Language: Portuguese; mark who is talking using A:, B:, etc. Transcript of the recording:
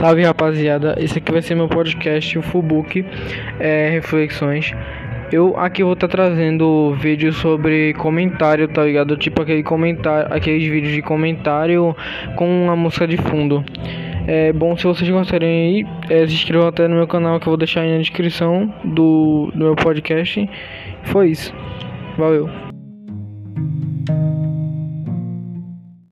A: Salve rapaziada, esse aqui vai ser meu podcast, o fubuki é, Reflexões. Eu aqui vou estar tá trazendo vídeos sobre comentário, tá ligado? Tipo aquele comentário, aqueles vídeos de comentário com uma música de fundo. É bom se vocês gostarem aí, é, se inscrevam até no meu canal que eu vou deixar aí na descrição do, do meu podcast. Foi isso. Valeu.